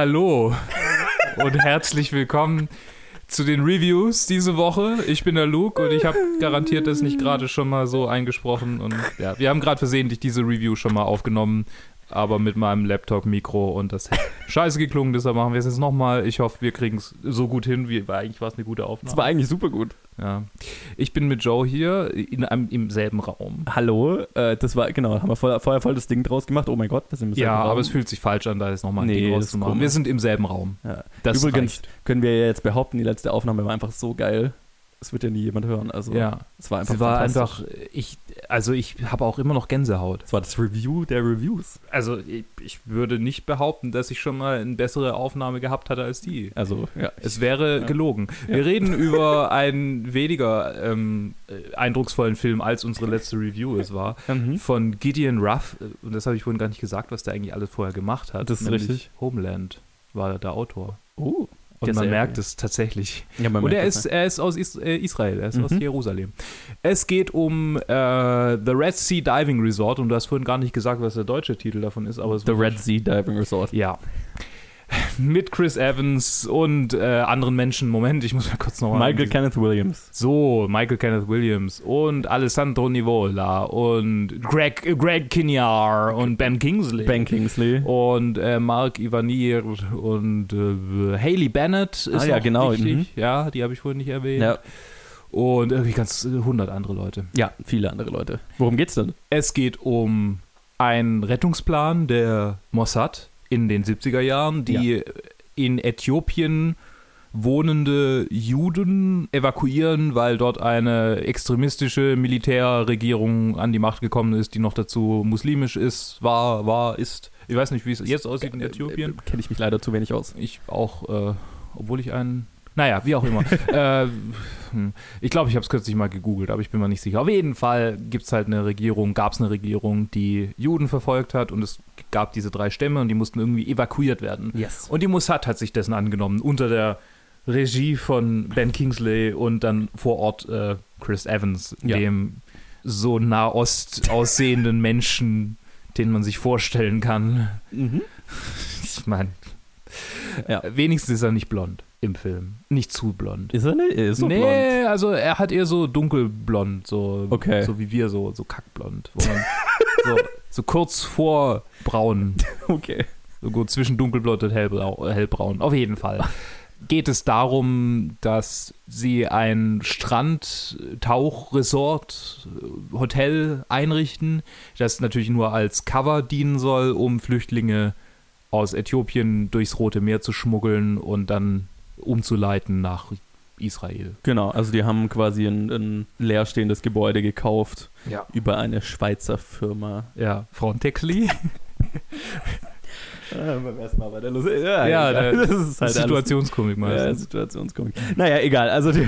Hallo und herzlich willkommen zu den Reviews diese Woche. Ich bin der Luke und ich habe garantiert das nicht gerade schon mal so eingesprochen. Und ja, wir haben gerade versehentlich diese Review schon mal aufgenommen, aber mit meinem Laptop-Mikro und das hat scheiße geklungen, deshalb machen wir es jetzt nochmal. Ich hoffe, wir kriegen es so gut hin, wie weil eigentlich war es eine gute Aufnahme. Das war eigentlich super gut. Ja. Ich bin mit Joe hier in einem, im selben Raum. Hallo, äh, das war, genau, haben wir vorher, vorher voll das Ding draus gemacht. Oh mein Gott, wir sind im selben Ja, Raum. aber es fühlt sich falsch an, da jetzt nochmal ein Nee, Ding rauszumachen. Wir sind im selben Raum. ja. Das Übrigens reicht. können wir ja jetzt behaupten, die letzte Aufnahme war einfach so geil. Das wird ja nie jemand hören. Also, Ja. es war einfach Es war einfach, ich, also ich habe auch immer noch Gänsehaut. Das war das Review der Reviews. Also ich, ich würde nicht behaupten, dass ich schon mal eine bessere Aufnahme gehabt hatte als die. Also, ja. Es wäre Ja. gelogen. Ja. Wir reden über einen weniger ähm, äh, eindrucksvollen Film, als unsere letzte Review es war. Mhm. Von Gideon Ruff. Und das habe ich vorhin gar nicht gesagt, was der eigentlich alles vorher gemacht hat. Das ist Nämlich richtig. Homeland war der Autor. Oh. Und Ja, man merkt es tatsächlich. Ja, Und er ist, das, er ist aus Is äh, Israel, er ist aus Mhm. Jerusalem. Es geht um äh, The Red Sea Diving Resort und du hast vorhin gar nicht gesagt, was der deutsche Titel davon ist, aber es The Red Sea Diving Resort. Ja. Mit Chris Evans und äh, anderen Menschen. Moment, ich muss mal kurz nochmal. Michael Kenneth Williams. So, Michael Kenneth Williams und Alessandro Nivola und Greg, äh, Greg Kinnear und Ben Kingsley. Ben Kingsley. Und äh, Mark Ivanir und äh, Haley Bennett ist Ah, ja, noch genau, wichtig. mhm. Ja, die habe ich vorhin nicht erwähnt. Ja. Und irgendwie ganz äh, 100 andere Leute. ja, viele andere Leute. Worum geht's denn? Es geht um einen Rettungsplan der Mossad in den 70er Jahren, die in Äthiopien wohnende Juden evakuieren, weil dort eine extremistische Militärregierung an die Macht gekommen ist, die noch dazu muslimisch ist, war, war, ist. Ich weiß nicht, wie es jetzt aussieht in Äthiopien. Kenne ich mich leider zu wenig aus. Ich auch, äh, obwohl ich einen. Naja, wie auch immer. äh, hm. ich glaube, ich habe es kürzlich mal gegoogelt, aber ich bin mir nicht sicher. Auf jeden Fall gibt es halt eine Regierung, gab es eine Regierung, die Juden verfolgt hat und es gab diese drei Stämme und die mussten irgendwie evakuiert werden. Yes. Und die Mossad hat sich dessen angenommen, unter der Regie von Ben Kingsley und dann vor Ort äh, Chris Evans, Ja. dem so Nahost aussehenden Menschen, den man sich vorstellen kann. Mhm. Ich meine, Ja. wenigstens ist er nicht blond im Film. Nicht zu blond. Ist er nicht? Er ist so nee, blond. also er hat eher so dunkelblond, so, Okay. so wie wir, so, so kackblond. So, so kurz vor braun, Okay. so gut zwischen dunkelblond und hellblau, hellbraun. Auf jeden Fall. Geht es darum, dass sie ein Strand-Tauchresort, äh, Hotel einrichten, das natürlich nur als Cover dienen soll, um Flüchtlinge aus Äthiopien durchs Rote Meer zu schmuggeln und dann umzuleiten nach Israel. Genau, also die haben quasi ein, ein leerstehendes Gebäude gekauft Ja. über eine Schweizer Firma. Ja, Frontexli. Ja, beim ersten Mal bei der Lust. Ja, Ja, der- das ist halt Situationskomik Ja, meistens. Situationskomik. Naja, egal. Also die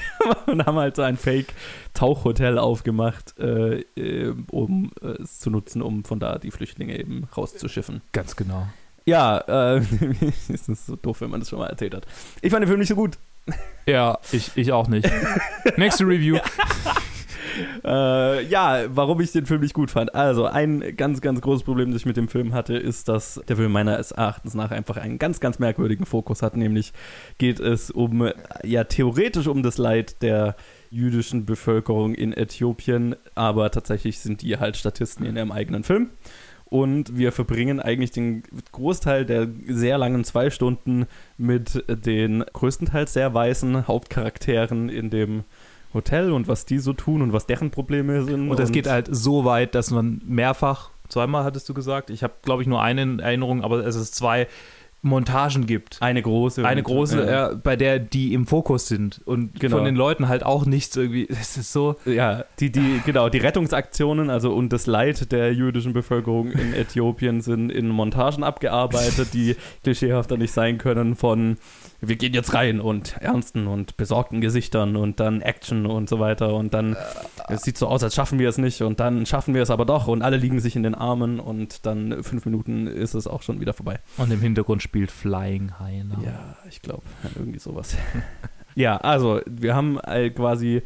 und haben halt so ein Fake-Tauchhotel aufgemacht, äh, äh, um äh, es zu nutzen, um von da die Flüchtlinge eben rauszuschiffen. Ganz genau. Ja, äh, es ist so doof, wenn man das schon mal erzählt hat. Ich fand den Film nicht so gut. Ja, ich, ich auch nicht. Nächste Review. Äh, ja, warum ich den Film nicht gut fand. Also, ein ganz, ganz großes Problem, das ich mit dem Film hatte, ist, dass der Film meines Erachtens nach einfach einen ganz, ganz merkwürdigen Fokus hat. Nämlich geht es um, ja, theoretisch um das Leid der jüdischen Bevölkerung in Äthiopien, aber tatsächlich sind die halt Statisten in ihrem eigenen Film. Und wir verbringen eigentlich den Großteil der sehr langen zwei Stunden mit den größtenteils sehr weißen Hauptcharakteren in dem Hotel und was die so tun und was deren Probleme sind. Und es geht halt so weit, dass man mehrfach, zweimal hattest du gesagt, ich habe glaube ich nur eine in Erinnerung, aber es ist zwei Montagen gibt. eine große. Eine große, ja. äh, bei der die im Fokus sind und Genau. von den Leuten halt auch nichts irgendwie. Es ist so. Ja, die, die, genau, die Rettungsaktionen, also und das Leid der jüdischen Bevölkerung in Äthiopien sind in Montagen abgearbeitet, die klischeehafter nicht sein können von wir gehen jetzt rein und ernsten und besorgten Gesichtern und dann Action und so weiter und dann es sieht so aus, als schaffen wir es nicht und dann schaffen wir es aber doch und alle liegen sich in den Armen und dann fünf Minuten ist es auch schon wieder vorbei. Und im Hintergrund spielt Flying Hyena. Ja, ich glaube, irgendwie sowas. ja, also wir haben äh, quasi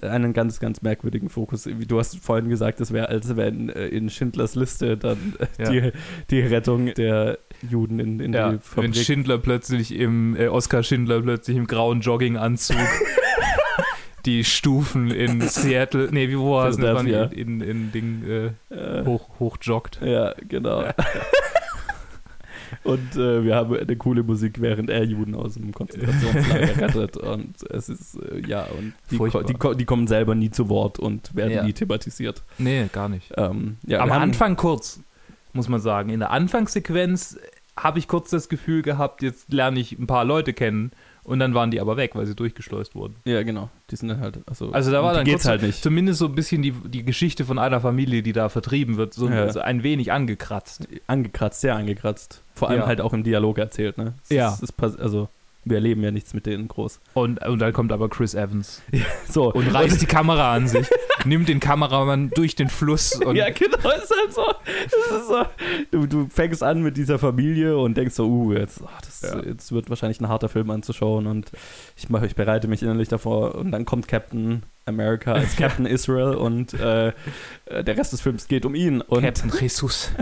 einen ganz, ganz merkwürdigen Fokus. Wie Du hast vorhin gesagt, es wäre, als wenn äh, in Schindlers Liste dann äh, Ja. die, die Rettung der Juden in, in Ja, die wenn Fabrik. Schindler plötzlich im, äh, Oskar Schindler plötzlich im grauen Jogginganzug die Stufen in Seattle, nee, wie wo war es Philadelphia. in, in, in Ding äh, Äh, hoch, hochjoggt. Ja, genau. Und äh, wir haben eine coole Musik, während er Juden aus dem Konzentrationslager rettet. Und es ist, äh, ja, und die, die, die kommen selber nie zu Wort und werden Ja. nie thematisiert. Nee, gar nicht. Ähm, ja, Am Anfang kurz, muss man sagen. In der Anfangssequenz habe ich kurz das Gefühl gehabt, jetzt lerne ich ein paar Leute kennen und dann waren die aber weg, weil sie durchgeschleust wurden. Ja, genau. Die sind dann halt, also, Also da war dann geht's kurz halt nicht. zumindest so ein bisschen die, die Geschichte von einer Familie, die da vertrieben wird, so, Ja. so ein wenig angekratzt. Angekratzt, sehr angekratzt. Vor allem Ja. halt auch im Dialog erzählt, ne? Es Ja. Ist, pass- also, wir erleben ja nichts mit denen groß. Und, und dann kommt aber Chris Evans So. und reißt die Kamera an sich, nimmt den Kameramann durch den Fluss und ja, genau, ist halt so. Ist so. Du, du fängst an mit dieser Familie und denkst so, uh, jetzt, ach, das, Ja. jetzt wird wahrscheinlich ein harter Film anzuschauen und ich, mach, ich bereite mich innerlich davor und dann kommt Captain America als Captain Israel und äh, äh, der Rest des Films geht um ihn und Captain Jesus.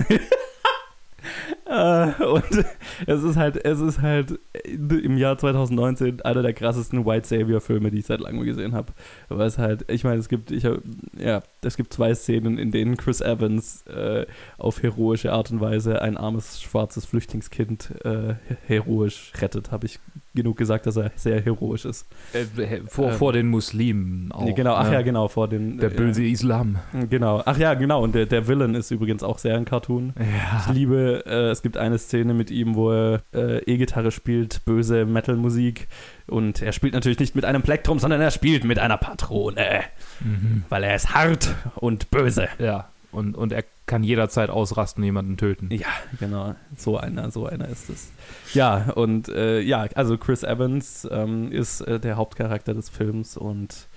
Äh, und es ist halt, es ist halt im Jahr 2019 einer der krassesten White Savior Filme, die ich seit langem gesehen habe. Weil es halt, ich meine, es gibt, ich hab, ja, es gibt zwei Szenen, in denen Chris Evans äh, auf heroische Art und Weise ein armes schwarzes Flüchtlingskind äh, heroisch rettet. Habe ich genug gesagt, dass er sehr heroisch ist. Äh, vor, Ähm, vor den Muslimen auch. Genau, ach ne? ja, genau, vor den. Der böse Islam. Äh, genau, ach ja, genau. Und der, der Villain ist übrigens auch sehr ein Cartoon. Ich Ja. liebe, äh, es gibt eine Szene mit ihm, wo er äh, E-Gitarre spielt, böse Metal-Musik. Und er spielt natürlich nicht mit einem Plektrum, sondern er spielt mit einer Patrone. Mhm. Weil er ist hart und böse. Ja. Und, und er kann jederzeit ausrasten, jemanden töten. Ja, genau. So einer, so einer ist es. Ja, und äh, ja, also Chris Evans ähm, ist äh, der Hauptcharakter des Films und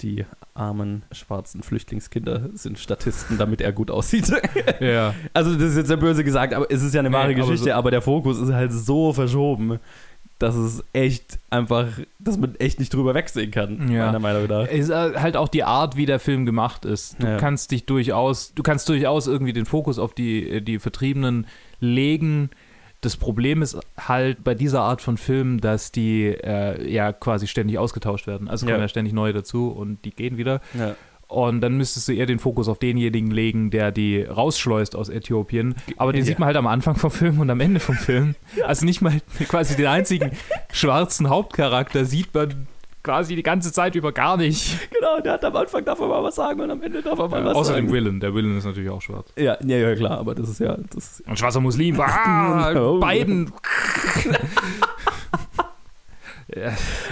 die armen schwarzen Flüchtlingskinder sind Statisten, damit er gut aussieht. Ja. Also das ist jetzt sehr böse gesagt, aber es ist ja eine Nee, wahre aber Geschichte, so- aber der Fokus ist halt so verschoben, dass es echt einfach, dass man echt nicht drüber wegsehen kann, Ja. meiner Meinung nach. Es ist halt auch die Art, wie der Film gemacht ist. Du Ja. kannst dich durchaus, du kannst durchaus irgendwie den Fokus auf die, die Vertriebenen legen. Das Problem ist halt bei dieser Art von Filmen, dass die äh, ja quasi ständig ausgetauscht werden. Also kommen Ja. ja ständig neue dazu und die gehen wieder. Ja. Und dann müsstest du eher den Fokus auf denjenigen legen, der die rausschleust aus Äthiopien. Aber den Ja. sieht man halt am Anfang vom Film und am Ende vom Film. Also nicht mal quasi den einzigen schwarzen Hauptcharakter sieht man quasi die ganze Zeit über gar nicht. Genau, der hat am Anfang darf er mal was sagen und am Ende darf er mal Ja, was außer dem sagen. Villain. Der Villain ist natürlich auch schwarz. Ja, ja, ja, klar, aber das ist ja, das ist, Ein schwarzer Muslim. Ah, Oh. Beiden.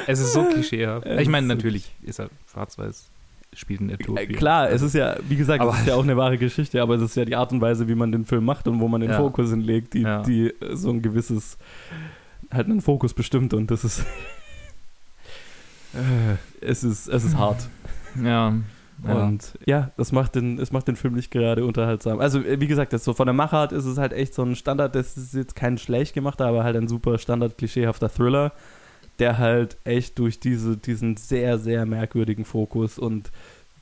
Es ist so klischeehaft. Es Ich meine, natürlich ist er schwarz-weiß, spielt in äh, Äthiopien. klar, es ist ja, wie gesagt, Aber- es ist ja auch eine wahre Geschichte, aber es ist ja die Art und Weise, wie man den Film macht und wo man den Ja. Fokus hinlegt, die, Ja. die äh, so ein gewisses, halt einen Fokus bestimmt und das ist, äh, es ist, es ist hart. Ja. ja. Und ja, das macht den, es macht den Film nicht gerade unterhaltsam. Also, äh, wie gesagt, das so von der Machart ist es halt echt so ein Standard, das ist jetzt kein schlecht gemachter, aber halt ein super Standard klischeehafter Thriller, der halt echt durch diese, diesen sehr, sehr merkwürdigen Fokus und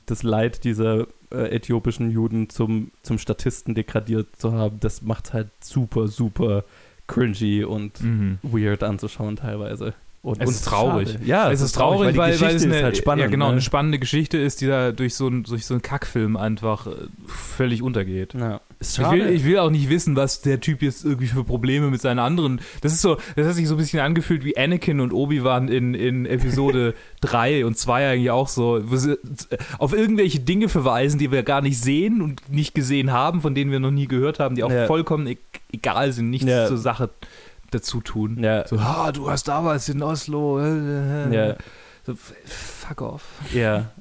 das Leid dieser äh, äthiopischen Juden zum, zum Statisten degradiert zu haben, das macht halt super, super cringy und Mhm. weird anzuschauen teilweise. Und, Es ist traurig. schade. Ja, es ist traurig, die weil, weil Geschichte es eine, ist halt spannend. ja, genau, ne? eine spannende Geschichte ist, die da durch so, ein, durch so einen Kackfilm einfach äh, völlig untergeht. Ja. Ist Ich will, schade. ich will auch nicht wissen, was der Typ jetzt irgendwie für Probleme mit seinen anderen. Das ist so, das hat sich so ein bisschen angefühlt wie Anakin und Obi-Wan in, in Episode 3 und 2 eigentlich auch so. wo sie Auf irgendwelche Dinge verweisen, die wir gar nicht sehen und nicht gesehen haben, von denen wir noch nie gehört haben, die auch Ja. vollkommen e egal sind, nichts Ja. zur Sache dazu tun. ja, So, ah, du hast damals in Oslo. äh, ja. So, fuck off. Ja,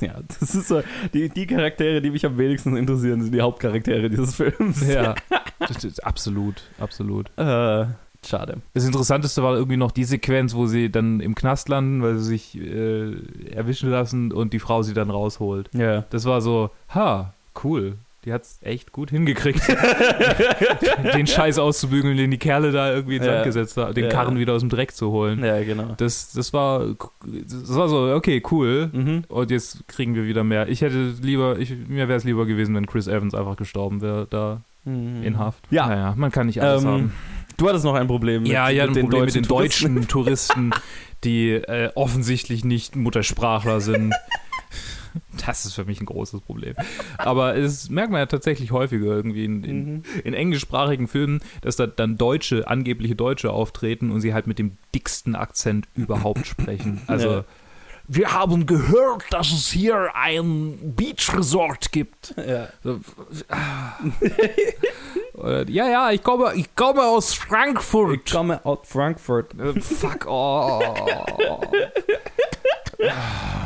ja, das ist so, die, die Charaktere, die mich am wenigsten interessieren, sind die Hauptcharaktere dieses Films. Ja, absolut, absolut. Äh, schade. Das Interessanteste war irgendwie noch die Sequenz, wo sie dann im Knast landen, weil sie sich äh, erwischen lassen und die Frau sie dann rausholt. Ja. Das war so, ha, cool. Die hat's echt gut hingekriegt, den Scheiß auszubügeln, den die Kerle da irgendwie ins Ja. Land gesetzt haben, den Ja. Karren wieder aus dem Dreck zu holen. Ja, genau. Das, das war, das war so, okay, cool. Mhm. Und jetzt kriegen wir wieder mehr. Ich hätte lieber, ich, mir wäre es lieber gewesen, wenn Chris Evans einfach gestorben wäre, da Mhm. in Haft. Ja. Naja, man kann nicht alles Ähm, haben. Du hattest noch ein Problem mit, ja, ja, ein den Problem deutschen mit den deutschen Touristen, die äh, offensichtlich nicht Muttersprachler sind. Das ist für mich ein großes Problem. Aber es merkt man ja tatsächlich häufiger irgendwie in, in, mhm. in englischsprachigen Filmen, dass da dann Deutsche, angebliche Deutsche auftreten und sie halt mit dem dicksten Akzent überhaupt sprechen. Also. Ja. Wir haben gehört, dass es hier ein Beach Resort gibt. Ja. So, ah. ja, ja, ich komme, ich komme aus Frankfurt. Ich komme aus Frankfurt. Äh, fuck off.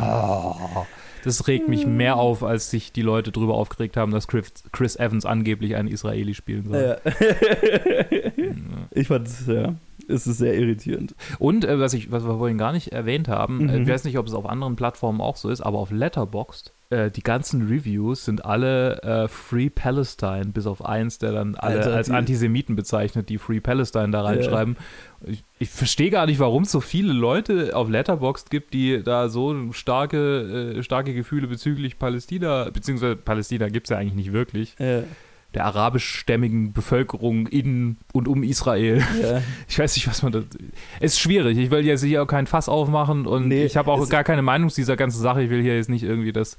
oh. Das regt mich mehr auf, als sich die Leute darüber aufgeregt haben, dass Chris, Chris Evans angeblich einen Israeli spielen soll. Ja. ich fand es, ja, es ist sehr irritierend. Und, äh, was, ich, was wir vorhin gar nicht erwähnt haben, äh, mhm. äh, ich weiß nicht, ob es auf anderen Plattformen auch so ist, aber auf Letterboxd äh, die ganzen Reviews sind alle äh, Free Palestine, bis auf eins, der dann alle Alter, als Antisemiten bezeichnet, die Free Palestine da reinschreiben. Ja. Ich, ich verstehe gar nicht, warum es so viele Leute auf Letterboxd gibt, die da so starke, äh, starke Gefühle bezüglich Palästina, beziehungsweise Palästina gibt es ja eigentlich nicht wirklich. Ja der arabischstämmigen Bevölkerung in und um Israel. Ja. Ich weiß nicht, was man da. Es ist schwierig. Ich will jetzt hier auch kein Fass aufmachen und nee, ich habe auch gar keine Meinung zu dieser ganzen Sache. Ich will hier jetzt nicht irgendwie das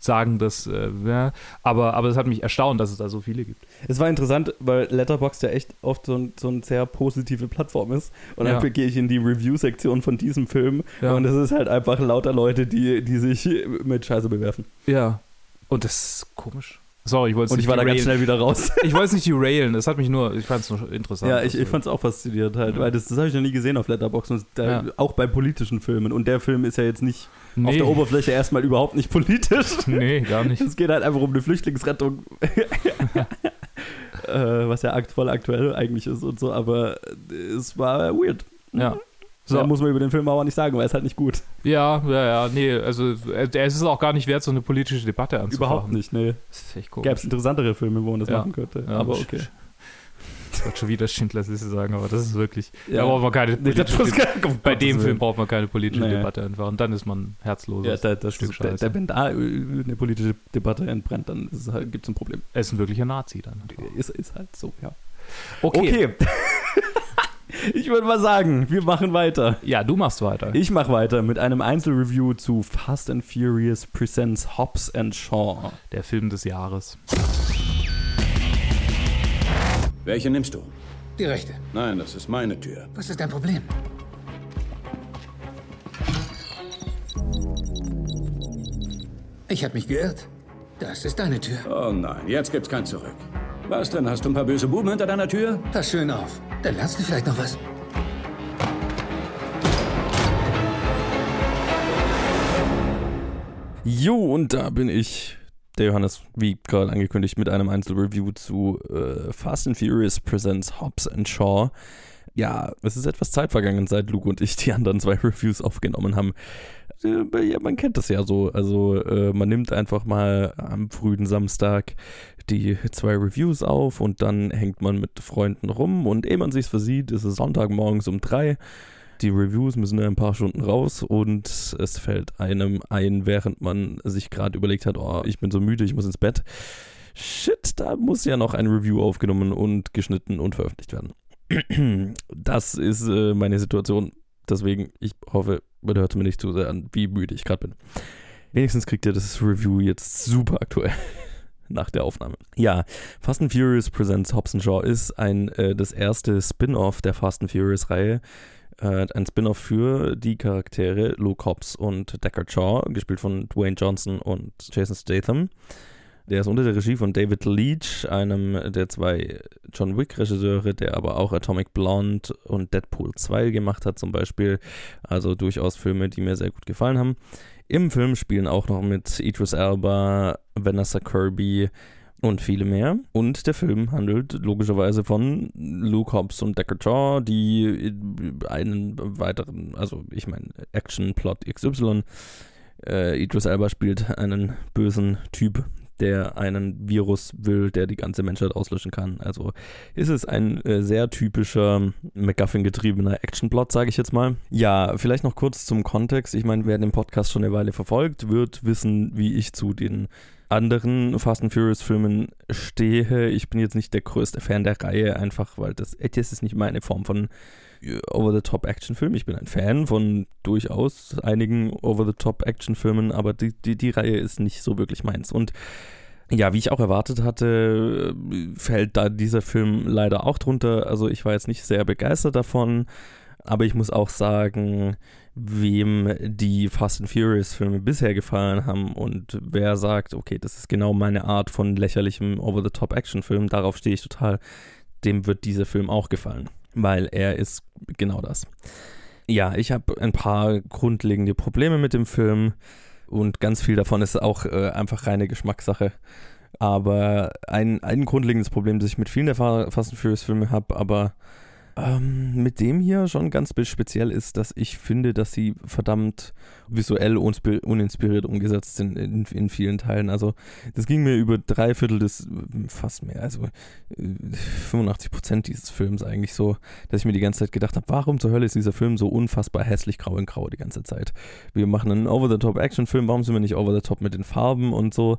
sagen, dass, äh, ja, aber, aber es hat mich erstaunt, dass es da so viele gibt. Es war interessant, weil Letterboxd ja echt oft so, ein, so eine sehr positive Plattform ist. Und dann ja. gehe ich in die Review-Sektion von diesem Film ja. und es ist halt einfach lauter Leute, die, die sich mit Scheiße bewerfen. Ja. Und das ist komisch. Sorry, ich wollte Und ich war da ganz schnell wieder raus. ich wollte es nicht derailen, das hat mich nur, ich fand es nur interessant. Ja, ich, ich fand es auch faszinierend halt, weil das, das habe ich noch nie gesehen auf Letterboxd und da, ja. auch bei politischen Filmen. Und der Film ist ja jetzt nicht nee. auf der Oberfläche erstmal überhaupt nicht politisch. Nee, gar nicht. Es geht halt einfach um eine Flüchtlingsrettung. äh, was ja voll aktuell eigentlich ist und so, aber es war weird. Ja. So ja. muss man über den Film aber nicht sagen, weil es halt nicht gut. Ja, ja, ja, nee, also äh, es ist auch gar nicht wert, so eine politische Debatte anzufangen. Überhaupt nicht, nee. Das ist echt. Gäbe es interessantere Filme, wo man das ja. machen könnte. Ja, aber okay. Ich wollte schon wieder Schindlers Liste sagen, aber das ist wirklich. Ja. Da braucht man keine nee, Bei dem Film braucht man keine politische naja. Debatte einfach. Und dann ist man herzlos. Ja, da, das Stück Scheiße. Der, wenn da eine politische Debatte entbrennt, dann halt, gibt es ein Problem. Er ist ein wirklicher Nazi dann. Ist, ist halt so, ja. Okay. okay. Ich würde mal sagen, wir machen weiter. Ja, du machst weiter. Ich mache weiter mit einem Einzelreview zu Fast and Furious Presents Hobbs and Shaw. Der Film des Jahres. Welche nimmst du? Die rechte. Nein, das ist meine Tür. Was ist dein Problem? Ich habe mich geirrt. Das ist deine Tür. Oh nein, jetzt gibt's kein Zurück. Was denn? Hast du ein paar böse Buben hinter deiner Tür? Pass schön auf. Dann lernst du vielleicht noch was. Jo, und da bin ich, der Johannes, wie gerade angekündigt, mit einem Einzelreview zu äh, Fast and Furious Presents Hobbs and Shaw. Ja, es ist etwas Zeit vergangen, seit Luke und ich die anderen zwei Reviews aufgenommen haben. Äh, ja, man kennt das ja so. Also äh, man nimmt einfach mal am frühen Samstag die zwei Reviews auf und dann hängt man mit Freunden rum und ehe man sich versieht, ist es Sonntagmorgens um drei. Die Reviews müssen ein paar Stunden raus und es fällt einem ein, während man sich gerade überlegt hat, oh, ich bin so müde, ich muss ins Bett. Shit, da muss ja noch ein Review aufgenommen und geschnitten und veröffentlicht werden. Das ist äh, meine Situation. Deswegen, ich hoffe, man hört mir nicht zu sehr an, wie müde ich gerade bin. Wenigstens kriegt ihr das Review jetzt super aktuell nach der Aufnahme. Ja, Fast and Furious Presents Hobbs Shaw ist ein, äh, das erste Spin-off der Fast and Furious Reihe. Äh, ein Spin-off für die Charaktere Luke Hobbs und Deckard Shaw, gespielt von Dwayne Johnson und Jason Statham. Der ist unter der Regie von David Leach, einem der zwei John Wick-Regisseure, der aber auch Atomic Blonde und Deadpool 2 gemacht hat, zum Beispiel. Also durchaus Filme, die mir sehr gut gefallen haben. Im Film spielen auch noch mit Idris Elba, Vanessa Kirby und viele mehr. Und der Film handelt logischerweise von Luke Hobbs und Deckard Shaw, die einen weiteren, also ich meine, Action-Plot XY. Äh, Idris Elba spielt einen bösen Typ, der einen Virus will, der die ganze Menschheit auslöschen kann. Also ist es ein äh, sehr typischer MacGuffin-getriebener Actionplot, sage ich jetzt mal. Ja, vielleicht noch kurz zum Kontext. Ich meine, wer den Podcast schon eine Weile verfolgt, wird wissen, wie ich zu den anderen Fast and Furious Filmen stehe. Ich bin jetzt nicht der größte Fan der Reihe, einfach weil das, das ist nicht meine Form von Over-the-Top-Action-Film. Ich bin ein Fan von durchaus einigen Over-the-Top-Action-Filmen, aber die, die, die Reihe ist nicht so wirklich meins. Und ja, wie ich auch erwartet hatte, fällt da dieser Film leider auch drunter. Also ich war jetzt nicht sehr begeistert davon, aber ich muss auch sagen, wem die Fast and Furious Filme bisher gefallen haben und wer sagt, okay, das ist genau meine Art von lächerlichem Over-the-Top-Action-Film, darauf stehe ich total, dem wird dieser Film auch gefallen weil er ist genau das. Ja, ich habe ein paar grundlegende Probleme mit dem Film und ganz viel davon ist auch äh, einfach reine Geschmackssache. Aber ein, ein grundlegendes Problem, das ich mit vielen der Fast and Furious Filme habe, aber ähm, mit dem hier schon ganz speziell ist, dass ich finde, dass sie verdammt visuell uninspiriert umgesetzt sind in, in, vielen Teilen. Also das ging mir über drei Viertel des, fast mehr, also 85 äh, Prozent dieses Films eigentlich so, dass ich mir die ganze Zeit gedacht habe, warum zur Hölle ist dieser Film so unfassbar hässlich grau in grau die ganze Zeit? Wir machen einen Over-the-Top-Action-Film, warum sind wir nicht Over-the-Top mit den Farben und so?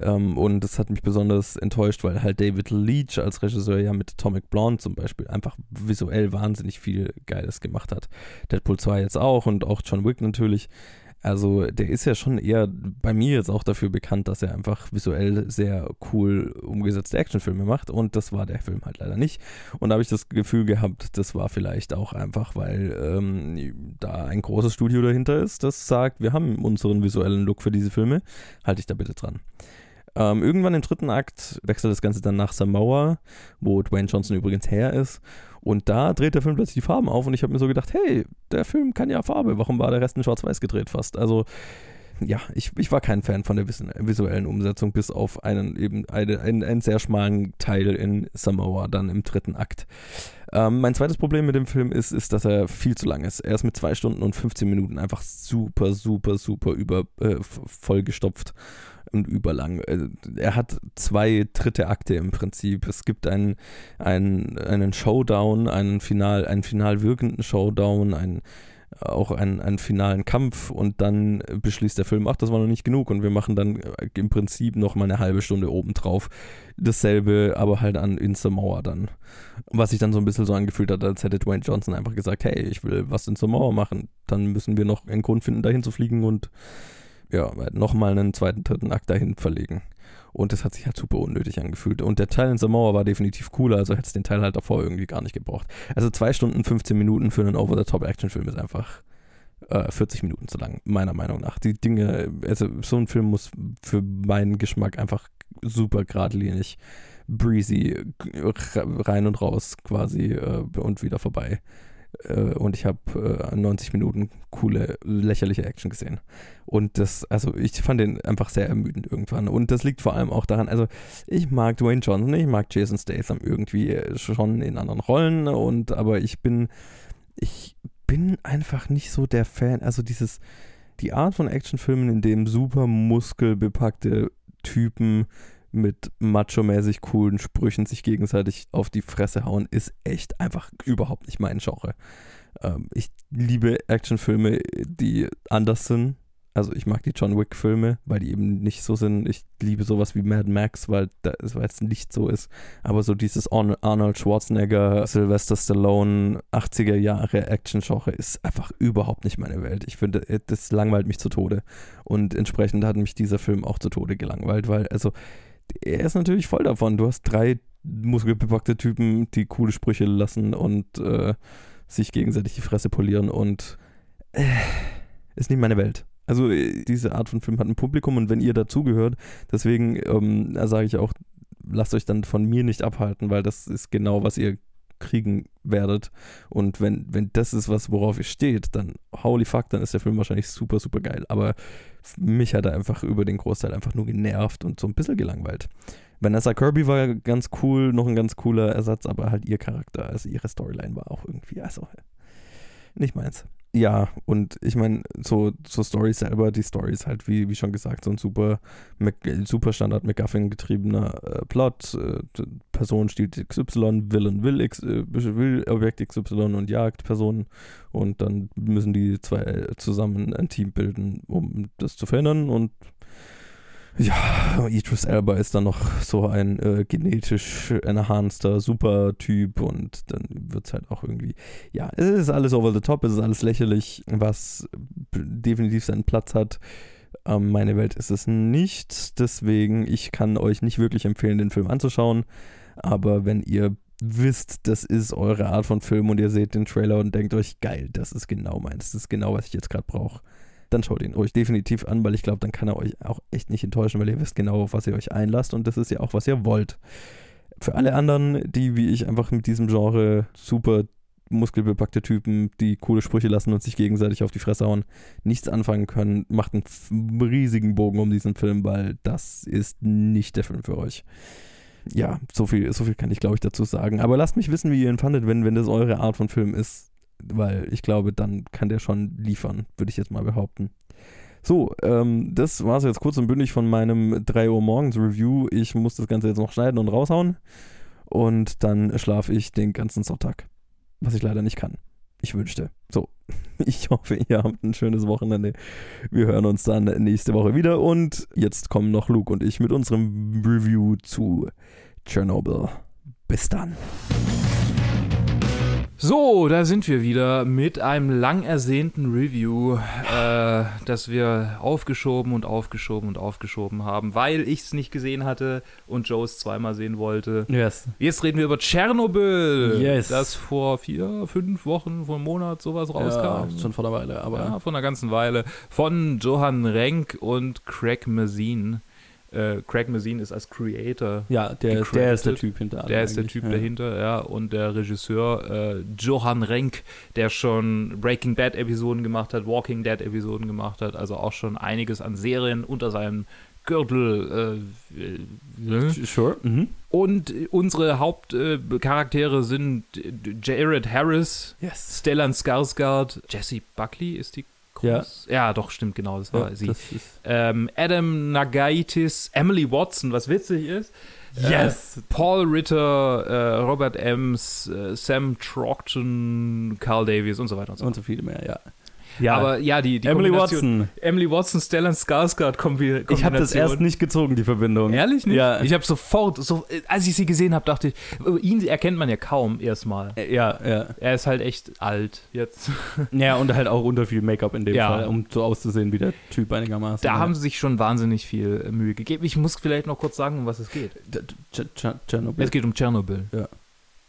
Ähm, und das hat mich besonders enttäuscht, weil halt David Leach als Regisseur ja mit Atomic Blonde zum Beispiel einfach visuell wahnsinnig viel Geiles gemacht hat. Deadpool 2 jetzt auch und auch John Wick natürlich. Also der ist ja schon eher bei mir jetzt auch dafür bekannt, dass er einfach visuell sehr cool umgesetzte Actionfilme macht und das war der Film halt leider nicht. Und da habe ich das Gefühl gehabt, das war vielleicht auch einfach, weil ähm, da ein großes Studio dahinter ist, das sagt, wir haben unseren visuellen Look für diese Filme, halte ich da bitte dran. Ähm, irgendwann im dritten Akt wechselt das Ganze dann nach Samoa, wo Dwayne Johnson übrigens her ist. Und da dreht der Film plötzlich die Farben auf und ich habe mir so gedacht, hey, der Film kann ja Farbe, warum war der Rest in Schwarz-Weiß gedreht fast? Also ja, ich, ich war kein Fan von der visuellen Umsetzung, bis auf einen eben eine, einen, einen sehr schmalen Teil in Samoa, dann im dritten Akt. Ähm, mein zweites Problem mit dem Film ist, ist, dass er viel zu lang ist. Er ist mit zwei Stunden und 15 Minuten einfach super, super, super über äh, vollgestopft und überlang. Äh, er hat zwei dritte Akte im Prinzip. Es gibt einen, einen, einen Showdown, einen final, einen final wirkenden Showdown, einen auch einen, einen finalen Kampf und dann beschließt der Film, ach, das war noch nicht genug und wir machen dann äh, im Prinzip noch mal eine halbe Stunde obendrauf. Dasselbe, aber halt an In Mauer dann. Was sich dann so ein bisschen so angefühlt hat, als hätte Dwayne Johnson einfach gesagt, hey, ich will was in Mauer machen. Dann müssen wir noch einen Grund finden, dahin zu fliegen und ja, nochmal einen zweiten, dritten Akt dahin verlegen. Und das hat sich halt super unnötig angefühlt. Und der Teil in Samoa war definitiv cooler, also hätte es den Teil halt davor irgendwie gar nicht gebraucht. Also zwei Stunden, 15 Minuten für einen Over-the-Top-Action-Film ist einfach äh, 40 Minuten zu lang, meiner Meinung nach. Die Dinge, also so ein Film muss für meinen Geschmack einfach super geradlinig, breezy, rein und raus quasi äh, und wieder vorbei und ich habe äh, 90 Minuten coole, lächerliche Action gesehen. Und das, also ich fand den einfach sehr ermüdend irgendwann. Und das liegt vor allem auch daran, also ich mag Dwayne Johnson, ich mag Jason Statham irgendwie schon in anderen Rollen und aber ich bin, ich bin einfach nicht so der Fan, also dieses, die Art von Actionfilmen, in dem super muskelbepackte Typen mit macho-mäßig coolen Sprüchen sich gegenseitig auf die Fresse hauen, ist echt einfach überhaupt nicht mein Genre. Ähm, ich liebe Actionfilme, die anders sind. Also ich mag die John Wick-Filme, weil die eben nicht so sind. Ich liebe sowas wie Mad Max, weil es nicht so ist. Aber so dieses Arnold Schwarzenegger, Sylvester Stallone, 80er Jahre Action-Genre ist einfach überhaupt nicht meine Welt. Ich finde, das langweilt mich zu Tode. Und entsprechend hat mich dieser Film auch zu Tode gelangweilt, weil also er ist natürlich voll davon. Du hast drei muskelbepackte Typen, die coole Sprüche lassen und äh, sich gegenseitig die Fresse polieren und äh, ist nicht meine Welt. Also äh, diese Art von Film hat ein Publikum und wenn ihr dazugehört, deswegen ähm, sage ich auch, lasst euch dann von mir nicht abhalten, weil das ist genau, was ihr kriegen werdet. Und wenn, wenn das ist was, worauf ihr steht, dann holy fuck, dann ist der Film wahrscheinlich super, super geil. Aber mich hat er einfach über den Großteil einfach nur genervt und so ein bisschen gelangweilt. Vanessa Kirby war ganz cool, noch ein ganz cooler Ersatz, aber halt ihr Charakter, also ihre Storyline war auch irgendwie, also nicht meins ja, und ich meine, so, so Story selber, die Story ist halt, wie, wie schon gesagt, so ein super, super Standard McGuffin-getriebener äh, Plot. Äh, Person stiehlt XY, Villain will, X, äh, will Objekt XY und jagt Personen. Und dann müssen die zwei zusammen ein Team bilden, um das zu verhindern. Und Ja, Idris Elba ist dann noch so ein äh, genetisch enhancer Supertyp und dann wird es halt auch irgendwie, ja, es ist alles over the top, es ist alles lächerlich, was definitiv seinen Platz hat. Ähm, meine Welt ist es nicht, deswegen ich kann euch nicht wirklich empfehlen, den Film anzuschauen, aber wenn ihr wisst, das ist eure Art von Film und ihr seht den Trailer und denkt euch, geil, das ist genau meins, das ist genau, was ich jetzt gerade brauche dann schaut ihn euch definitiv an, weil ich glaube, dann kann er euch auch echt nicht enttäuschen, weil ihr wisst genau, auf was ihr euch einlasst und das ist ja auch, was ihr wollt. Für alle anderen, die wie ich einfach mit diesem Genre super muskelbepackte Typen, die coole Sprüche lassen und sich gegenseitig auf die Fresse hauen, nichts anfangen können, macht einen riesigen Bogen um diesen Film, weil das ist nicht der Film für euch. Ja, so viel, so viel kann ich, glaube ich, dazu sagen. Aber lasst mich wissen, wie ihr ihn fandet, wenn, wenn das eure Art von Film ist weil ich glaube, dann kann der schon liefern, würde ich jetzt mal behaupten. So, ähm, das war es jetzt kurz und bündig von meinem 3 Uhr morgens Review. Ich muss das Ganze jetzt noch schneiden und raushauen. Und dann schlafe ich den ganzen Sonntag. Was ich leider nicht kann. Ich wünschte. So, ich hoffe, ihr habt ein schönes Wochenende. Wir hören uns dann nächste Woche wieder. Und jetzt kommen noch Luke und ich mit unserem Review zu Chernobyl. Bis dann. So, da sind wir wieder mit einem lang ersehnten Review, äh, das wir aufgeschoben und aufgeschoben und aufgeschoben haben, weil ich es nicht gesehen hatte und Joe es zweimal sehen wollte. Yes. Jetzt reden wir über Tschernobyl, yes. das vor vier, fünf Wochen, vor einem Monat sowas rauskam. Ja, schon vor einer Weile, aber. Ja, vor einer ganzen Weile. Von Johann Renk und Craig Mazin. Äh, Craig Mazin ist als Creator. Ja, der, der ist der Typ hinter. Der ist der Typ ja. dahinter, ja. Und der Regisseur äh, Johann Renk, der schon Breaking Bad Episoden gemacht hat, Walking Dead Episoden gemacht hat, also auch schon einiges an Serien unter seinem Gürtel. Äh, äh, sure. Mhm. Und unsere Hauptcharaktere sind Jared Harris, yes. Stellan Skarsgård, Jesse Buckley ist die. Ja. ja, doch, stimmt, genau, das war Ja, sie. das Ähm, Adam Nagaitis, Emily Watson, was witzig ist. Yes. Äh, Paul Ritter, äh, Robert Ems, äh, Sam Troughton, Carl Davies und so weiter und so Und fort. so viele mehr, ja. Ja, Aber ja, die, die Emily Watson. Emily Watson, Stellan Skarsgård Kombi Kombination. Ich habe das erst nicht gezogen, die Verbindung. Ehrlich nicht? Ja. Ich habe sofort, so, als ich sie gesehen habe, dachte ich, äh, ihn erkennt man ja kaum erstmal. Äh, Ja, ja. Er ist halt echt alt jetzt. Ja, und halt auch unter viel Make-up in dem Ja. Fall, um so auszusehen wie der Typ einigermaßen. Da ja. haben sie sich schon wahnsinnig viel äh, Mühe gegeben. Ich muss vielleicht noch kurz sagen, um was es geht. Ch- Ch- Tschernobyl. Es geht um Tschernobyl,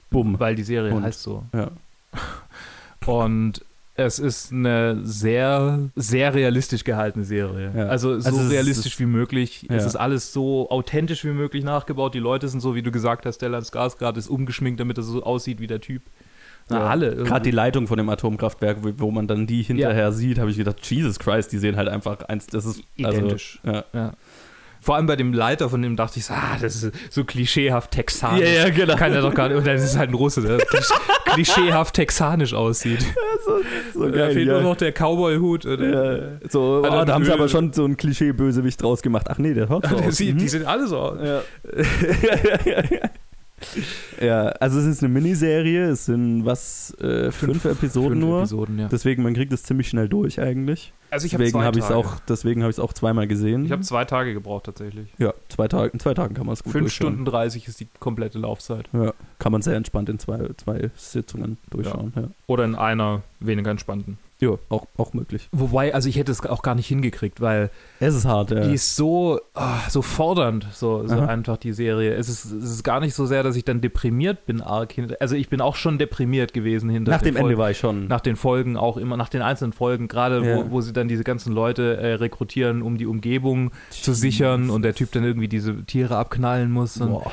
Bumm. weil die Serie Und? heißt so. Ja. Und es ist eine sehr, sehr realistisch gehaltene Serie. Ja. Also so Also es ist- realistisch wie möglich. Es Ja. ist alles so authentisch wie möglich nachgebaut. Die Leute sind so, wie du gesagt hast, Stellan Skarsgård ist umgeschminkt, damit er so aussieht wie der Typ. Na, Ja. alle. Gerade die Leitung von dem Atomkraftwerk, wo, wo man dann die hinterher sieht, habe ich gedacht, Jesus Christ, die sehen halt einfach eins, das ist Identisch. Also, ja. Vor allem bei dem Leiter von dem dachte ich so, ah, das ist so klischeehaft texanisch. Ja, ja, genau. Kann er doch gar nicht. Und dann ist es halt ein Russe, der klisch- klischeehaft texanisch aussieht. so da geil, fehlt ja. nur noch der Cowboy-Hut. oder- Ja, so, oh, da haben sie Öl- aber schon so ein Klischee-Bösewicht draus gemacht. Ach nee, der hört so aus. sieht, Mhm. Die sehen alle so aus. Ja. ja, also es ist eine Miniserie, es sind was, äh, fünf, Episoden fünf nur. Episoden, ja. Deswegen, man kriegt es ziemlich schnell durch eigentlich. Also ich habe deswegen zwei habe ich es Tage. auch, deswegen habe ich es auch zweimal gesehen. Ich habe zwei Tage gebraucht tatsächlich. ja, zwei Tage, in zwei Tagen kann man es gut Fünf. Stunden 30 ist die komplette Laufzeit. Ja, kann man sehr entspannt in zwei, zwei Sitzungen durchschauen. Ja, Oder in einer weniger entspannten. Ja. auch, auch möglich. Wobei, also ich hätte es auch gar nicht hingekriegt, weil Es ist hart, ja. die ist so, ah, so fordernd, so, so Aha. einfach die Serie. Es ist, es ist gar nicht so sehr, dass ich dann deprimiert bin, arg hinter. Also ich bin auch schon deprimiert gewesen hinter Nach dem Ende Folgen. war ich schon. Nach den Folgen auch immer, nach den einzelnen Folgen, gerade Ja. wo, wo sie dann diese ganzen Leute äh, rekrutieren, um die Umgebung zu sichern und der Typ dann irgendwie diese Tiere abknallen muss. Und, Boah.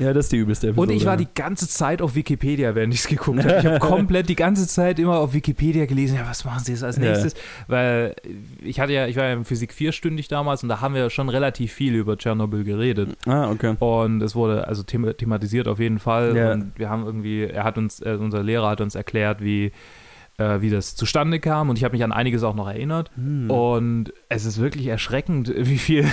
Ja, das ist die übelste Episode. und ich war die ganze Zeit auf Wikipedia, während ich es geguckt habe. Ich habe komplett die ganze Zeit immer auf Wikipedia gelesen, ja, was machen sie jetzt als Ja. nächstes? Weil ich hatte ja, ich war ja in Physik vierstündig damals und da haben wir schon relativ viel über Tschernobyl geredet. Ah, okay. Und es wurde also thema thematisiert auf jeden Fall. Ja. Und wir haben irgendwie, er hat uns, äh, unser Lehrer hat uns erklärt, wie, äh, wie das zustande kam. Und ich habe mich an einiges auch noch erinnert. Hm. Und es ist wirklich erschreckend, wie viel,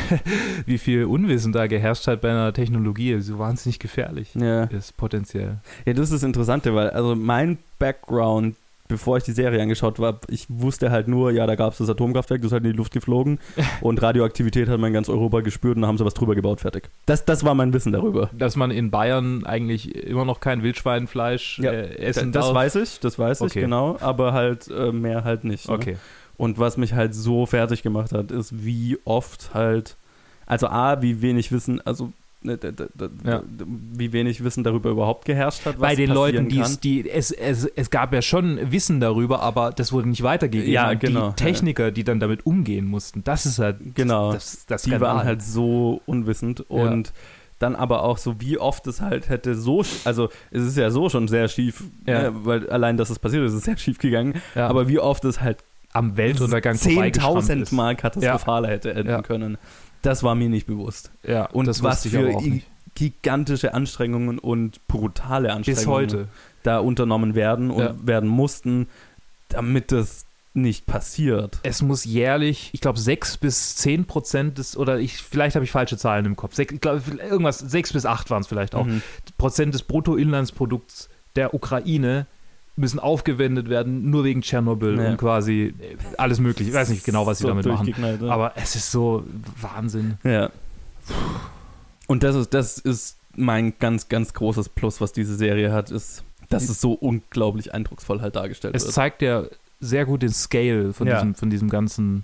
wie viel Unwissen da geherrscht hat bei einer Technologie, so wahnsinnig gefährlich Ja. ist, potenziell. ja, das ist das Interessante, weil also mein Background bevor ich die Serie angeschaut habe, ich wusste halt nur, ja, da gab es das Atomkraftwerk, das ist halt in die Luft geflogen und Radioaktivität hat man in ganz Europa gespürt und dann haben sie was drüber gebaut, fertig. Das, das war mein Wissen darüber. Dass man in Bayern eigentlich immer noch kein Wildschweinfleisch Ja, äh, essen das darf. weiß ich, das weiß ich, Okay. genau, aber halt äh, mehr halt nicht. Ne? Okay. Und was mich halt so fertig gemacht hat, ist, wie oft halt, also A, wie wenig Wissen, also Ja. d- wie wenig Wissen darüber überhaupt geherrscht hat. Was Bei den Leuten, die kann. es, die, es, es, es gab ja schon Wissen darüber, aber das wurde nicht weitergegeben. Ja, genau, Die Techniker, die dann damit umgehen mussten, das ist halt Genau. das, das die Skandal. waren halt so unwissend und dann aber auch so, wie oft es halt hätte so, also es ist ja so schon sehr schief, Ja. ne, weil allein, dass es passiert ist, ist sehr schief gegangen, ja. aber wie oft es halt am Weltuntergang vorbeigeschrammt 10.000 ist. Mal katastrophaler hätte enden Ja. können, das war mir nicht bewusst. Ja, Und das was für gigantische Anstrengungen und brutale Anstrengungen Bis heute. da unternommen werden und Ja. werden mussten, damit das nicht passiert. Es muss jährlich, ich glaube, 6 bis 10 Prozent des, oder ich, vielleicht habe ich falsche Zahlen im Kopf. Sech, ich glaube, irgendwas, 6 bis 8 waren es vielleicht auch. Mhm. Prozent des Bruttoinlandsprodukts der Ukraine müssen aufgewendet werden, nur wegen Tschernobyl Ja. und quasi äh, alles mögliche. Ich weiß nicht genau, was sie So damit machen. ja. Aber es ist so Wahnsinn. Ja. Und das ist, das ist mein ganz, ganz großes Plus, was diese Serie hat, ist, dass es so unglaublich eindrucksvoll halt dargestellt Es wird. zeigt ja sehr gut den Scale von, Ja. diesem, von diesem ganzen,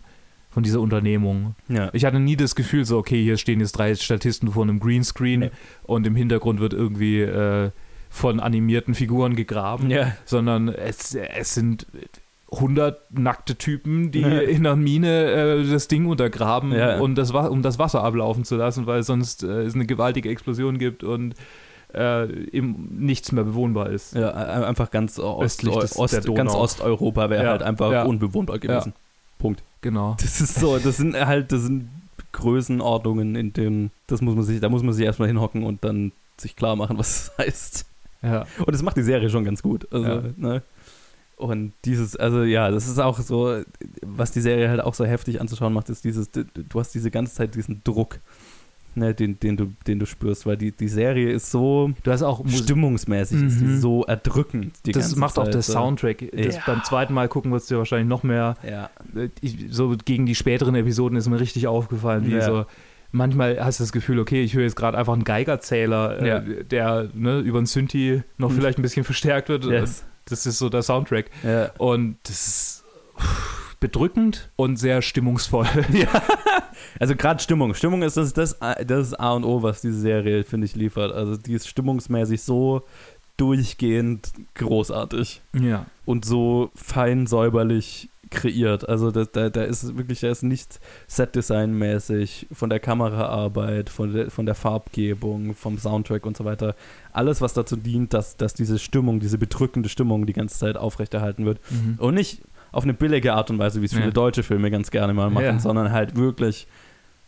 von dieser Unternehmung. Ja. Ich hatte nie das Gefühl, so, okay, hier stehen jetzt drei Statisten vor einem Greenscreen Nee. und im Hintergrund wird irgendwie äh, von animierten Figuren gegraben, ja. sondern es, es sind 100 nackte Typen, die Ja. in einer Mine äh, das Ding untergraben, Ja. und das, um das Wasser ablaufen zu lassen, weil sonst äh, es eine gewaltige Explosion gibt und äh, nichts mehr bewohnbar ist. Ja, ein- einfach ganz, Ost, Ost, der Donau. ganz Osteuropa wäre Ja, halt einfach unbewohnbar gewesen. Punkt. Genau. Das ist so, das sind halt, das sind Größenordnungen, in denen, das muss man sich, da muss man sich erstmal hinhocken und dann sich klar machen, was das heißt. Ja. Und das macht die Serie schon ganz gut. Also, Ja. ne? Und dieses, also ja, das ist auch so, was die Serie halt auch so heftig anzuschauen macht, ist dieses, du hast diese ganze Zeit diesen Druck, ne, den, den, du, den du spürst, weil die, die Serie ist so Du hast auch stimmungsmäßig, ist die Mhm. so erdrückend. Die Das macht auch Zeit, der so. Soundtrack. Das Ja. Beim zweiten Mal gucken wirst du ja wahrscheinlich noch mehr. Ja. Ich, so gegen die späteren Episoden ist mir richtig aufgefallen, wie Ja. so. Manchmal hast du das Gefühl, okay, ich höre jetzt gerade einfach einen Geigerzähler, äh, Ja. der ne, über einen Synthi noch Mhm. vielleicht ein bisschen verstärkt wird. Yes. Das ist so der Soundtrack. Ja. Und das ist bedrückend und sehr stimmungsvoll. Also gerade Stimmung. Stimmung ist das, das, das A und O, was diese Serie, finde ich, liefert. Also die ist stimmungsmäßig so durchgehend großartig ja. und so fein säuberlich kreiert. Also da, da, da ist wirklich, da ist nicht Set-Design-mäßig, von der Kameraarbeit, von der, von der Farbgebung, vom Soundtrack und so weiter. Alles, was dazu dient, dass, dass diese Stimmung, diese bedrückende Stimmung die ganze Zeit aufrechterhalten wird. Mhm. Und nicht auf eine billige Art und Weise, wie es viele Ja. deutsche Filme ganz gerne mal machen, Ja. sondern halt wirklich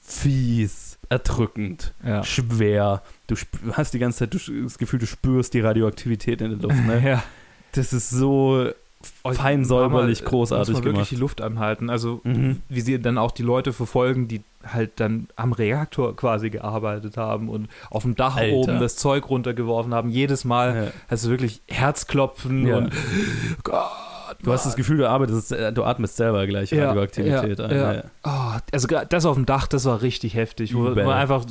fies, erdrückend, Ja. schwer. Du hast die ganze Zeit das Gefühl, du spürst die Radioaktivität in der Luft. Ne? Das ist so fein säuberlich Muss großartig man wirklich gemacht. die Luft anhalten. Also Mhm. wie sie dann auch die Leute verfolgen, die halt dann am Reaktor quasi gearbeitet haben und auf dem Dach Alter. oben das Zeug runtergeworfen haben. Jedes Mal Ja. hast du wirklich Herzklopfen Ja. und Gott. Du hast das Gefühl, du arbeitest, äh, du atmest selber gleich Ja, Radioaktivität ja, ein. ja. Oh, also das auf dem Dach, das war richtig heftig. Wo Übel. man einfach,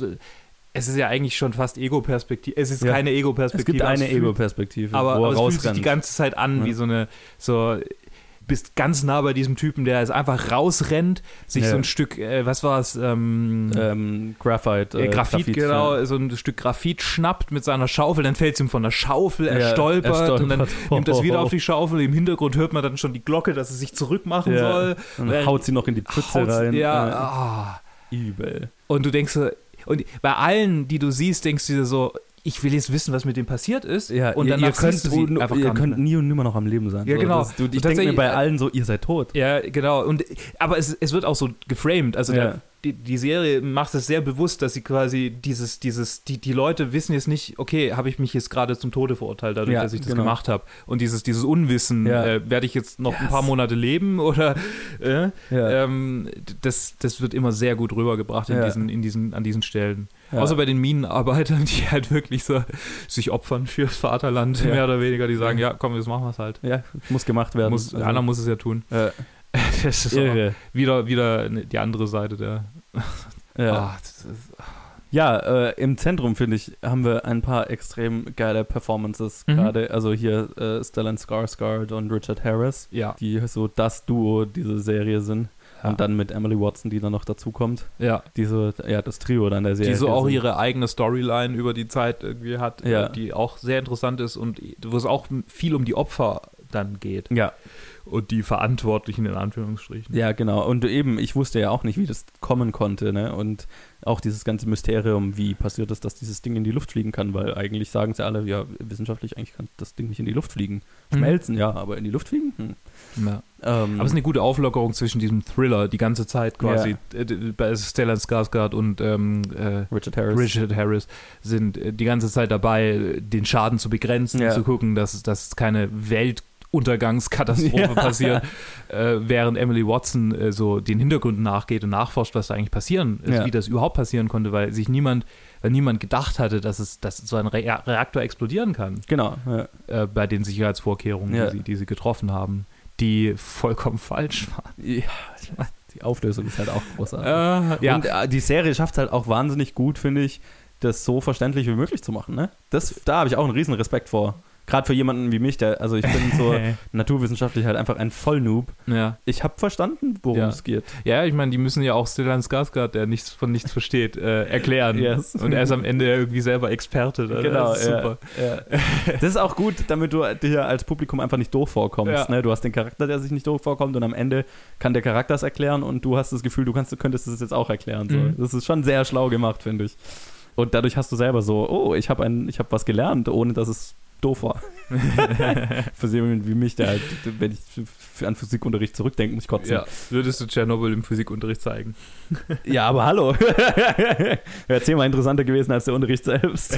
es ist ja eigentlich schon fast Ego-Perspektive. Es ist Ja. keine Ego-Perspektive. Es gibt eine es fühlt- Ego-Perspektive, aber, aber er es fühlt sich die ganze Zeit an Ja. wie so eine, so, bist ganz nah bei diesem Typen, der es einfach rausrennt, sich Ja. so ein Stück, äh, was war es, ähm, ähm, Graphite. äh, äh, Graphit, genau, ja. so ein Stück Graphit schnappt mit seiner Schaufel, dann fällt es ihm von der Schaufel, er, Ja, stolpert, er stolpert. und dann nimmt das wieder auf die Schaufel. Im Hintergrund hört man dann schon die Glocke, dass es sich zurückmachen soll. Und Er haut sie noch in die Pfütze rein. Ja, Ja. ah. Übel. Und du denkst so, und bei allen, die du siehst, denkst du dir so, ich will jetzt wissen, was mit dem passiert ist. Ja, und ihr, danach ihr könnt, du sie einfach ihr könnt nie und nimmer noch am Leben sein. Ja, So, genau. Das, du, ich denke mir bei äh, allen so, ihr seid tot. Ja, genau. Und, aber es, es wird auch so geframed. Also Ja. der, die, die Serie macht es sehr bewusst, dass sie quasi dieses, dieses, die, die Leute wissen jetzt nicht, okay, habe ich mich jetzt gerade zum Tode verurteilt, dadurch, Ja, dass ich das genau. gemacht habe. Und dieses, dieses Unwissen, Ja. äh, werde ich jetzt noch ein Yes. paar Monate leben oder äh, Ja. ähm, das, das wird immer sehr gut rübergebracht in diesen, in diesen, an diesen Stellen. Außer bei den Minenarbeitern, die halt wirklich so sich opfern fürs Vaterland, mehr oder weniger, die sagen, ja, komm, jetzt machen wir es halt. Ja, muss gemacht werden. Muss, Also, einer muss es ja tun. Das ist irre. wieder, wieder die andere Seite der. Ja. Ist, Ja, äh, im Zentrum, finde ich, haben wir ein paar extrem geile Performances Mhm. gerade. Also hier äh, Stellan Skarsgård und Richard Harris, ja. die so das Duo dieser Serie sind. Ja. Und dann mit Emily Watson, die dann noch dazukommt. ja. Die so, ja, das Trio dann der Serie. Die so auch sind. ihre eigene Storyline über die Zeit irgendwie hat, Ja. äh, die auch sehr interessant ist und wo es auch viel um die Opfer dann geht Ja, und die Verantwortlichen in Anführungsstrichen. ja, genau. Und eben, ich wusste ja auch nicht, wie das kommen konnte, ne? Und auch dieses ganze Mysterium, wie passiert es, dass dieses Ding in die Luft fliegen kann, weil eigentlich sagen sie alle, ja, wissenschaftlich eigentlich kann das Ding nicht in die Luft fliegen. Mhm. Schmelzen, ja, aber in die Luft fliegen? Hm. Ja. Ähm, Aber es ist eine gute Auflockerung zwischen diesem Thriller die ganze Zeit quasi. Äh, d- Bei Stellan Skarsgård und ähm, äh, Richard Harris. Richard Harris sind äh, die ganze Zeit dabei, den Schaden zu begrenzen, Ja. zu gucken, dass, dass keine Weltuntergangskatastrophe Ja. passiert, äh, während Emily Watson äh, so den Hintergründen nachgeht und nachforscht, was da eigentlich passieren ist, Ja. wie das überhaupt passieren konnte, weil sich niemand, weil niemand gedacht hatte, dass es, dass so ein Re Reaktor explodieren kann Genau, ja. äh, bei den Sicherheitsvorkehrungen, die, sie, die sie getroffen haben, die vollkommen falsch waren. ja. Die Auflösung ist halt auch großartig. Äh, ja, Und äh, die Serie schafft es halt auch wahnsinnig gut, finde ich, das so verständlich wie möglich zu machen. Ne? Das, da habe ich auch einen riesen Respekt vor. Gerade für jemanden wie mich, der, also ich bin so naturwissenschaftlich halt einfach ein Vollnoob. ja. Ich habe verstanden, worum Ja. es geht. Ja, ich meine, die müssen ja auch Stellan Skarsgård, der nichts von nichts versteht, äh, erklären. Yes. Und er ist am Ende irgendwie selber Experte. Da. Genau, das ist ja, super. Das ist auch gut, damit du dir als Publikum einfach nicht doof vorkommst. Ne? Du hast den Charakter, der sich nicht doof vorkommt und am Ende kann der Charakter es erklären und du hast das Gefühl, du, kannst, du könntest es jetzt auch erklären. So. Mhm. Das ist schon sehr schlau gemacht, finde ich. Und dadurch hast du selber so, oh, ich habe hab was gelernt, ohne dass es doof war. Für jemanden wie mich, der halt, wenn ich an Physikunterricht zurückdenke, muss ich kotzen. Ja, würdest du Tschernobyl im Physikunterricht zeigen? Ja, aber hallo. Wäre zehnmal interessanter gewesen als der Unterricht selbst.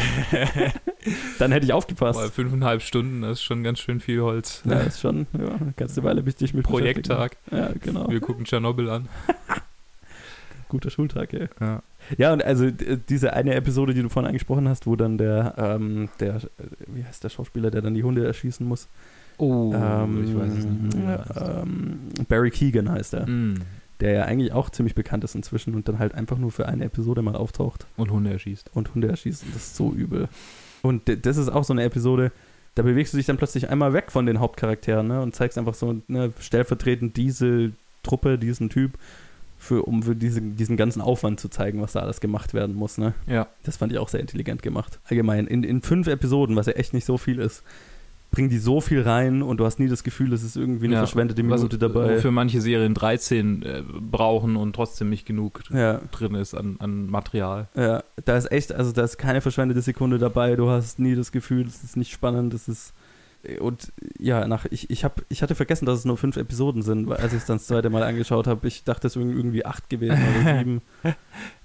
Dann hätte ich aufgepasst. Weil fünfeinhalb Stunden, das ist schon ganz schön viel Holz. Ja, ist schon, ja, ganze Weile bis dich mit Projekttag. Ja, genau. Wir gucken Tschernobyl an. Guter Schultag, ey. Ja. Ja, und also diese eine Episode, die du vorhin angesprochen hast, wo dann der, ähm, der, wie heißt der Schauspieler, der dann die Hunde erschießen muss? Oh, ähm, ich weiß es nicht mehr. ähm, Barry Keegan heißt er. Mm. Der ja eigentlich auch ziemlich bekannt ist inzwischen und dann halt einfach nur für eine Episode mal auftaucht Und Hunde erschießt. und Hunde erschießt. Und das ist so übel. Und das ist auch so eine Episode, da bewegst du dich dann plötzlich einmal weg von den Hauptcharakteren ne, und zeigst einfach so ne, stellvertretend diese Truppe, diesen Typ, für, um für diese, diesen ganzen Aufwand zu zeigen, was da alles gemacht werden muss. Ne? Ja. Das fand ich auch sehr intelligent gemacht. Allgemein, in, in fünf Episoden, was ja echt nicht so viel ist, bringen die so viel rein und du hast nie das Gefühl, es ist irgendwie eine Ja, verschwendete Minute dabei. Für manche Serien 13 äh, brauchen und trotzdem nicht genug Ja, drin ist an, an Material. ja, da ist echt, also da ist keine verschwendete Sekunde dabei. Du hast nie das Gefühl, es ist nicht spannend, es ist und ja, nach ich, ich, hab, ich hatte vergessen, dass es nur fünf Episoden sind, weil als ich es dann das zweite Mal angeschaut habe, ich dachte, es wären irgendwie acht gewesen oder sieben,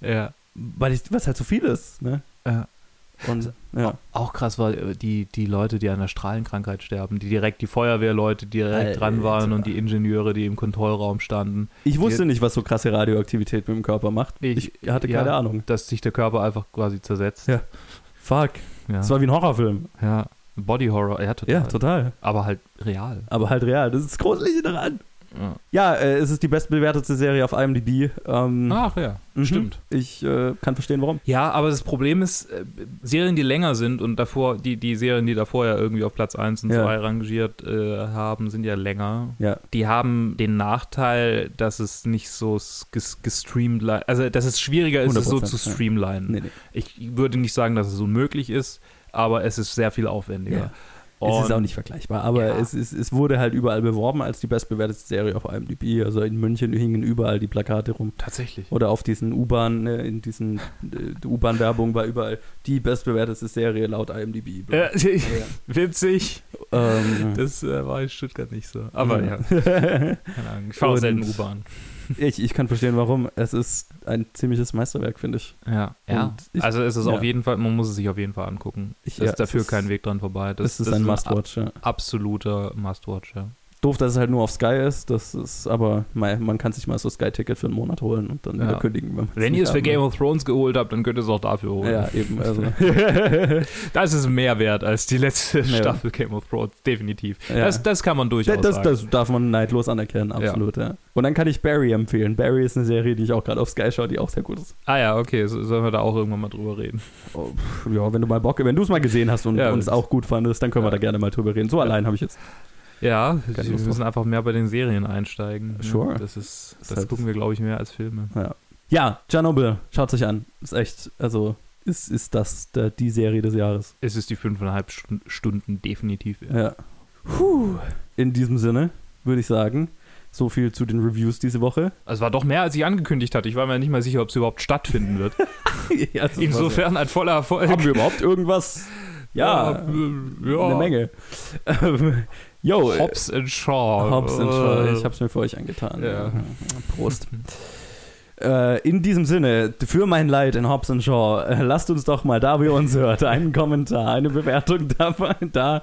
Ja. weil ich, was halt so viel ist, ne? Ja. Und ja, Auch krass war äh, die, die Leute, die an der Strahlenkrankheit sterben, die direkt, die Feuerwehrleute, die direkt Alter. dran waren und die Ingenieure, die im Kontrollraum standen, ich wusste nicht, was so krasse Radioaktivität mit dem Körper macht. Ich, Ich- hatte ja. keine Ahnung. dass sich der Körper einfach quasi zersetzt. Ja. Fuck, Ja. das war wie ein Horrorfilm. ja. Body Horror, ja, total. Ja, total. Aber halt real. Aber halt real. Das ist das Gruselige daran. Ja. Ja, äh, es ist die bestbewertete Serie auf IMDb. Ähm, Ach ja, mhm. stimmt. Ich äh, kann verstehen, warum. Ja, aber das Problem ist, äh, Serien, die länger sind und davor, die, die Serien, die davor ja irgendwie auf Platz 1 und Ja. 2 rangiert äh, haben, sind ja länger. Ja. Die haben den Nachteil, dass es nicht so gestreamt, also dass es schwieriger ist, es so 100%, zu ja. streamlinen. Nee, nee. Ich würde nicht sagen, dass es unmöglich ist, aber es ist sehr viel aufwendiger. Ja. Es ist Und- auch nicht vergleichbar, aber Ja. es, ist, es wurde halt überall beworben als die bestbewertete Serie auf IMDb. Also in München hingen überall die Plakate rum. Tatsächlich. Oder auf diesen U-Bahn, ne, in diesen äh, U-Bahn-Werbung war überall die bestbewertete Serie laut IMDb. Ja, witzig. Ähm, Das äh, war in Stuttgart nicht so. Aber ja, ja. keine Ahnung. Ich fahre Und- selten U-Bahn. Ich, ich kann verstehen, warum. Es ist ein ziemliches Meisterwerk, finde ich. Ja, ja. Ich- also es ist ja. auf jeden Fall, man muss es sich auf jeden Fall angucken. Ich- Es ja, ist dafür es ist- kein Weg dran vorbei. Das, Das, ist das ein ein Must-Watch, ja. absoluter Must-Watch, ja. Doof, dass es halt nur auf Sky ist. Das ist aber, man kann sich mal so Sky-Ticket für einen Monat holen und dann Ja. wieder kündigen. Wenn, Wenn ihr es für Game of Thrones geholt habt, dann könnt ihr es auch dafür holen. Ja, eben. Also, Das ist mehr wert als die letzte Ja. Staffel Game of Thrones, definitiv. Ja. Das, das kann man durchaus das, sagen. das darf man neidlos anerkennen, absolut, ja. Und dann kann ich Barry empfehlen. Barry ist eine Serie, die ich auch gerade auf Sky schaue, die auch sehr gut ist. ah ja, okay, so, sollen wir da auch irgendwann mal drüber reden. Oh, ja, wenn du mal Bock, wenn du es mal gesehen hast und, es auch gut fandest, dann können wir da gerne mal drüber reden. So allein habe ich jetzt. Ja, wir müssen einfach mehr bei den Serien einsteigen. ne? Sure. Das ist, das halt- gucken wir, glaube ich, mehr als Filme. Ja, ja Chernobyl, schaut sich an. Ist echt, also ist, ist das der, die Serie des Jahres. Es ist die fünfeinhalb Stun- Stunden definitiv. wert. Ja. Puh. In diesem Sinne würde ich sagen, so viel zu den Reviews diese Woche. Es war doch mehr, als ich angekündigt hatte. Ich war mir nicht mal sicher, ob es überhaupt stattfinden wird. Ja, das Insofern ein voller Erfolg. Haben wir überhaupt irgendwas? Ja, äh, ja. eine Menge. Yo, Hobbs and Shaw. Hobbs and Shaw. Äh, Ich hab's mir für euch angetan. Ja. Prost. Äh, in diesem Sinne, für mein Leid in Hobbs and Shaw, äh, lasst uns doch mal, da wir uns hört, einen Kommentar, eine Bewertung dabei, da.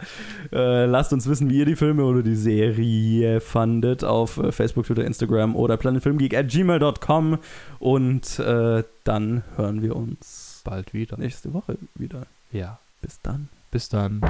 Äh, lasst uns wissen, wie ihr die Filme oder die Serie fandet auf Facebook, Twitter, Instagram oder planetfilmgeek at gmail.com und äh, dann hören wir uns bald wieder. nächste Woche wieder. Ja. Bis dann. Bis dann.